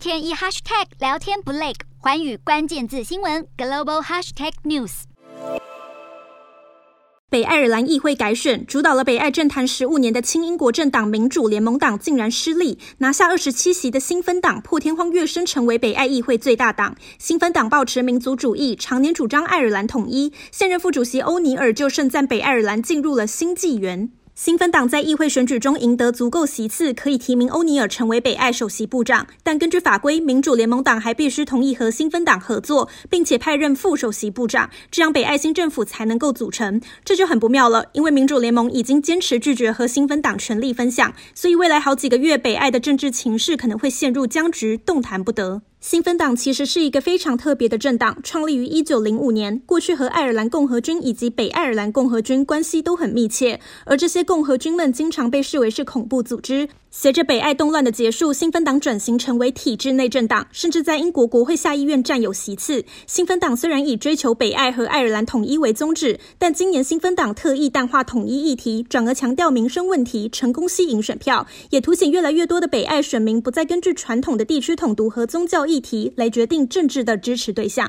天一 hashtag 聊天不累，寰宇关键字新闻 global hashtag news。北爱尔兰议会改选，主导了北爱政坛十五年的亲英国政党民主联盟党竟然失利，拿下二十七席的新芬党破天荒跃升成为北爱议会最大党。新芬党抱持民族主义，常年主张爱尔兰统一。现任副主席欧尼尔就盛赞北爱尔兰进入了新纪元。新芬党在议会选举中赢得足够席次，可以提名欧尼尔成为北爱首席部长。但根据法规，民主联盟党还必须同意和新芬党合作，并且派任副首席部长，这样北爱新政府才能够组成。这就很不妙了，因为民主联盟已经坚持拒绝和新芬党权力分享，所以未来好几个月，北爱的政治情势可能会陷入僵局，动弹不得。新芬党其实是一个非常特别的政党，创立于一九零五年，过去和爱尔兰共和军以及北爱尔兰共和军关系都很密切，而这些共和军们经常被视为是恐怖组织。随着北爱动乱的结束，新芬党转型成为体制内政党，甚至在英国国会下议院占有席次。新芬党虽然以追求北爱和爱尔兰统一为宗旨，但今年新芬党特意淡化统一议题，转而强调民生问题，成功吸引选票，也凸显越来越多的北爱选民不再根据传统的地区统独和宗教议题来决定政治的支持对象。